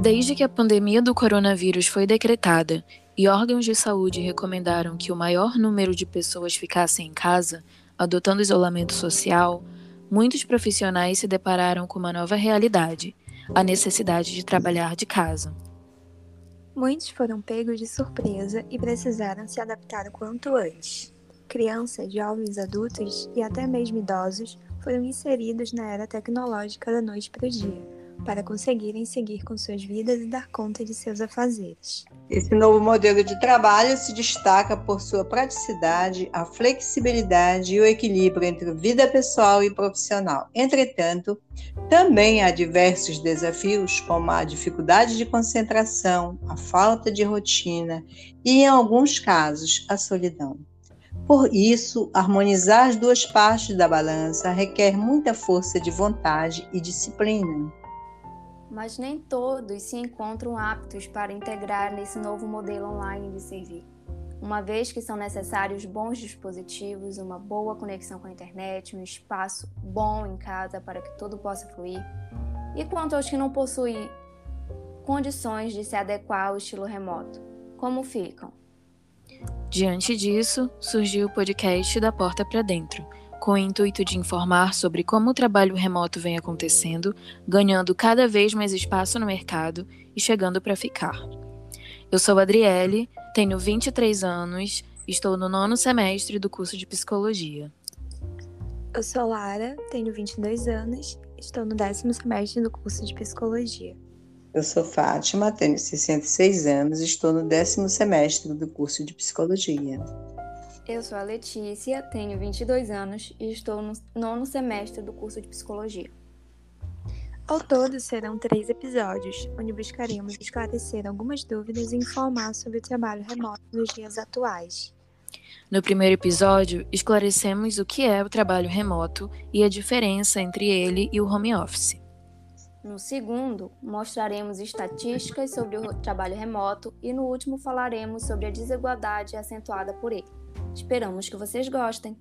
Desde que a pandemia do coronavírus foi decretada e órgãos de saúde recomendaram que o maior número de pessoas ficassem em casa, adotando isolamento social, muitos profissionais se depararam com uma nova realidade: a necessidade de trabalhar de casa. Muitos foram pegos de surpresa e precisaram se adaptar o quanto antes. Crianças, jovens, adultos e até mesmo idosos foram inseridos na era tecnológica da noite para o dia para conseguirem seguir com suas vidas e dar conta de seus afazeres. Esse novo modelo de trabalho se destaca por sua praticidade, a flexibilidade e o equilíbrio entre vida pessoal e profissional. Entretanto, também há diversos desafios, como a dificuldade de concentração, a falta de rotina e, em alguns casos, a solidão. Por isso, harmonizar as duas partes da balança requer muita força de vontade e disciplina mas nem todos se encontram aptos para integrar nesse novo modelo online de servir, uma vez que são necessários bons dispositivos, uma boa conexão com a internet, um espaço bom em casa para que tudo possa fluir. E quanto aos que não possuem condições de se adequar ao estilo remoto, como ficam? Diante disso, surgiu o podcast da Porta para Dentro com o intuito de informar sobre como o trabalho remoto vem acontecendo, ganhando cada vez mais espaço no mercado e chegando para ficar. Eu sou Adriele, tenho 23 anos, estou no nono semestre do curso de Psicologia. Eu sou Lara, tenho 22 anos, estou no décimo semestre do curso de Psicologia. Eu sou Fátima, tenho 66 anos, estou no décimo semestre do curso de Psicologia. Eu sou a Letícia, tenho 22 anos e estou no nono semestre do curso de Psicologia. Ao todo, serão três episódios, onde buscaremos esclarecer algumas dúvidas e informar sobre o trabalho remoto nos dias atuais. No primeiro episódio, esclarecemos o que é o trabalho remoto e a diferença entre ele e o home office. No segundo, mostraremos estatísticas sobre o trabalho remoto e no último falaremos sobre a desigualdade acentuada por ele. Esperamos que vocês gostem!